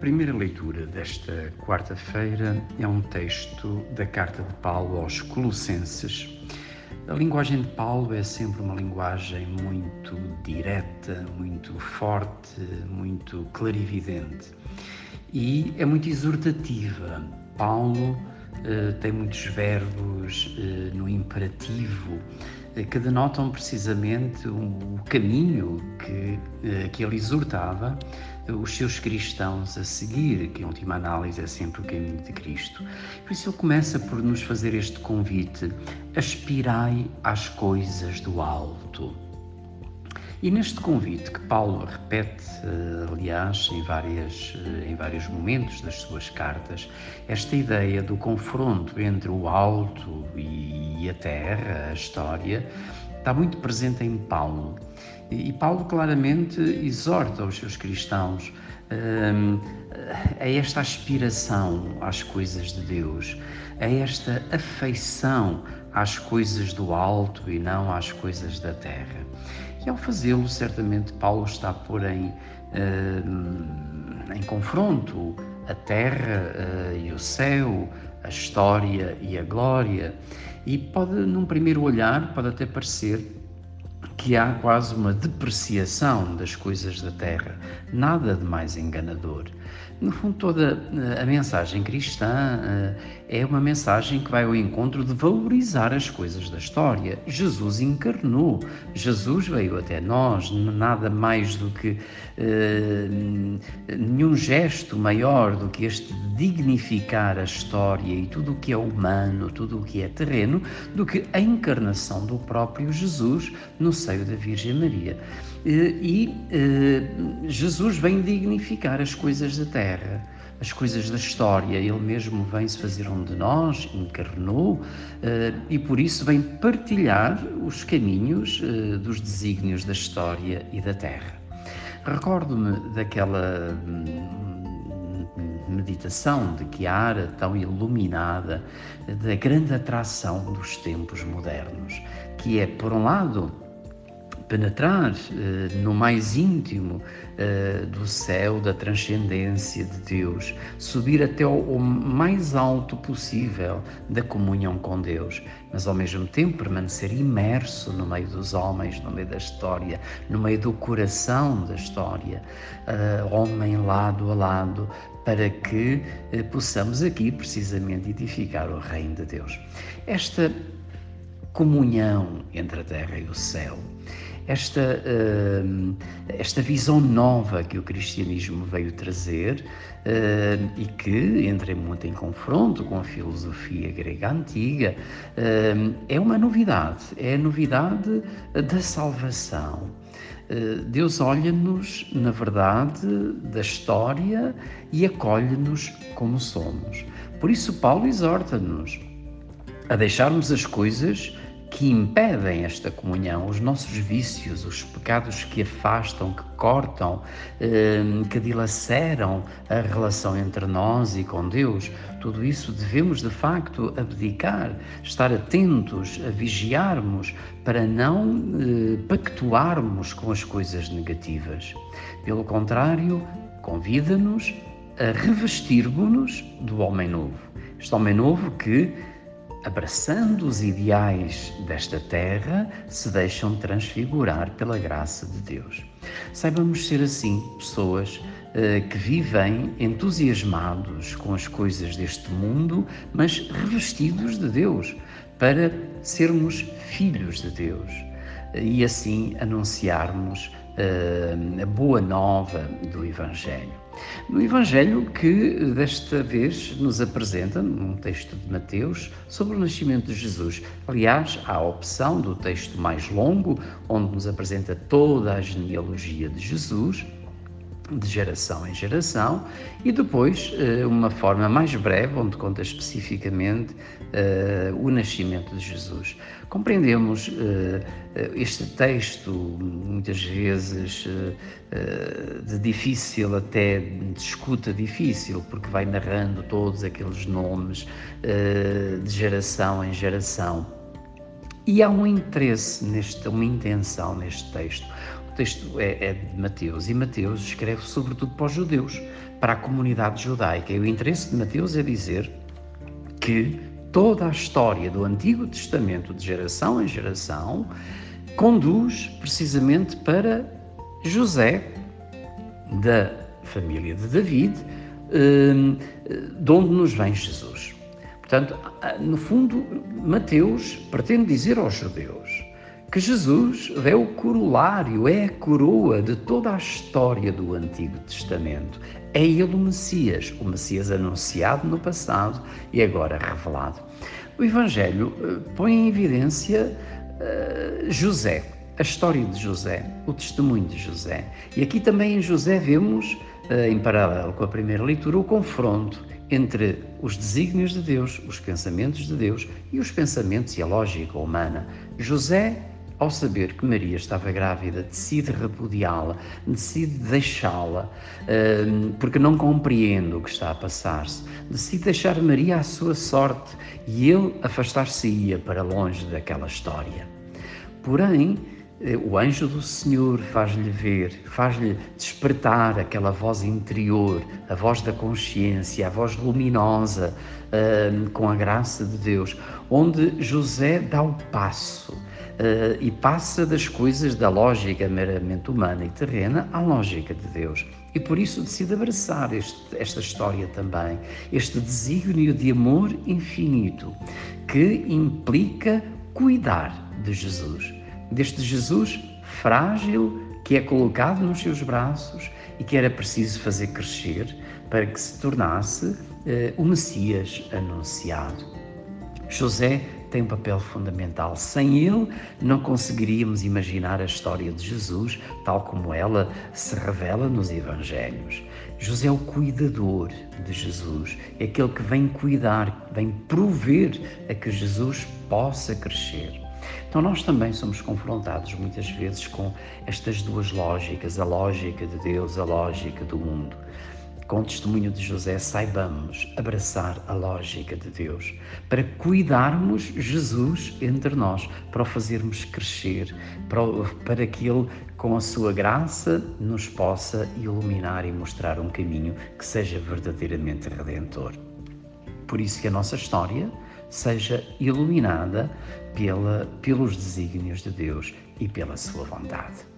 primeira leitura desta quarta-feira é um texto da carta de Paulo aos Colossenses. A linguagem de Paulo é sempre uma linguagem muito direta, muito forte, muito clarividente e é muito exortativa. Paulo uh, tem muitos verbos uh, no imperativo uh, que denotam precisamente o, o caminho que, que ele exortava os seus cristãos a seguir, que em última análise é sempre o caminho de Cristo. Por isso ele começa por nos fazer este convite: aspirai às coisas do alto. E neste convite que Paulo repete, eh, aliás, em, várias, eh, em vários momentos das suas cartas, esta ideia do confronto entre o alto e a terra, a história, está muito presente em Paulo. E Paulo claramente exorta os seus cristãos hum, a esta aspiração às coisas de Deus, a esta afeição às coisas do alto e não às coisas da terra. E ao fazê-lo, certamente Paulo está a pôr em, hum, em confronto a terra uh, e o céu, a história e a glória. E pode, num primeiro olhar, pode até parecer que há quase uma depreciação das coisas da terra, nada de mais enganador. No fundo, toda eh, a mensagem cristã eh, é uma mensagem que vai ao encontro de valorizar as coisas da história. Jesus encarnou, Jesus veio até nós, nada mais do que eh, nenhum gesto maior do que este dignificar a história e tudo o que é humano, tudo o que é terreno, do que a encarnação do próprio Jesus no seio da Virgem Maria. E Jesus vem dignificar as coisas da terra, as coisas da história. Ele mesmo vem se fazer um de nós, encarnou uh, e por isso vem partilhar os caminhos uh, dos desígnios da história e da terra. Recordo-me daquela hum, meditação de Chiara, tão iluminada, da grande atração dos tempos modernos, que é, por um lado, penetrar uh, no mais íntimo uh, do céu, da transcendência de Deus, subir até o, o, mais alto possível da comunhão com Deus, mas ao mesmo tempo permanecer imerso no meio dos homens, no meio da história, no meio do coração da história, uh, homem lado a lado, para que possamos aqui precisamente edificar o reino de Deus. Esta comunhão entre a terra e o céu esta, uh, esta visão nova que o cristianismo veio trazer uh, e que entra muito em confronto com a filosofia grega antiga, uh, é uma novidade, é a novidade da salvação. Deus olha-nos, na verdade, da história e acolhe-nos como somos. Por isso, Paulo exorta-nos a deixarmos as coisas que impedem esta comunhão, os nossos vícios, os pecados que afastam, que cortam, eh, que dilaceram a relação entre nós e com Deus, tudo isso devemos de facto abdicar, estar atentos, a vigiarmos para não eh, pactuarmos com as coisas negativas. Pelo contrário, convida-nos a revestirmos-nos do homem novo. Este homem novo que abraçando os ideais desta terra, se deixam transfigurar pela graça de Deus. Saibamos ser assim, pessoas uh, que vivem entusiasmados com as coisas deste mundo, mas revestidos de Deus, para sermos filhos de Deus e assim anunciarmos a boa nova do Evangelho. No Evangelho que desta vez nos apresenta, num texto de Mateus, sobre o nascimento de Jesus. Aliás, há a opção do texto mais longo, onde nos apresenta toda a genealogia de Jesus, de geração em geração, e depois eh, uma forma mais breve, onde conta especificamente uh, o nascimento de Jesus. Compreendemos uh, este texto, muitas vezes de difícil, até de escuta difícil, porque vai narrando todos aqueles nomes de geração em geração. E há um interesse, neste, uma intenção neste texto texto é, é, de Mateus e Mateus escreve sobretudo para os judeus, para a comunidade judaica. E o interesse de Mateus é dizer que toda a história do Antigo Testamento, de geração em geração, conduz precisamente para José, da família de David, hum, de onde nos vem Jesus. Portanto, no fundo, Mateus pretende dizer aos judeus que Jesus é o corolário, é a coroa de toda a história do Antigo Testamento. É ele o Messias, o Messias anunciado no passado e agora revelado. O Evangelho eh, põe em evidência uh, José, a história de José, o testemunho de José. E aqui também em José vemos, uh, em paralelo com a primeira leitura, o confronto entre os desígnios de Deus, os pensamentos de Deus e os pensamentos e a lógica humana. José ao saber que Maria estava grávida, decide repudiá-la, decide deixá-la, hum, porque não compreende o que está a passar-se, decide deixar Maria à sua sorte e ele afastar-se-ia para longe daquela história. Porém, eh, o anjo do Senhor faz-lhe ver, faz-lhe despertar aquela voz interior, a voz da consciência, a voz luminosa, hum, com a graça de Deus, onde José dá o passo e passa das coisas da lógica meramente humana e terrena à lógica de Deus. E por isso decide abraçar este, esta história também, este desígnio de amor infinito que implica cuidar de Jesus, deste Jesus frágil que é colocado nos seus braços e que era preciso fazer crescer para que se tornasse uh, o Messias anunciado. José tem um papel fundamental. Sem ele, não conseguiríamos imaginar a história de Jesus tal como ela se revela nos Evangelhos. José é o cuidador de Jesus, é aquele que vem cuidar, vem prover a que Jesus possa crescer. Então, nós também somos confrontados muitas vezes com estas duas lógicas, a lógica de Deus, a lógica do mundo com o testemunho de José, saibamos abraçar a lógica de Deus, para cuidarmos Jesus entre nós, para o fazermos crescer, para, para que Ele, com a sua graça, nos possa iluminar e mostrar um caminho que seja verdadeiramente redentor. Por isso que a nossa história seja iluminada pela, pelos desígnios de Deus e pela sua vontade.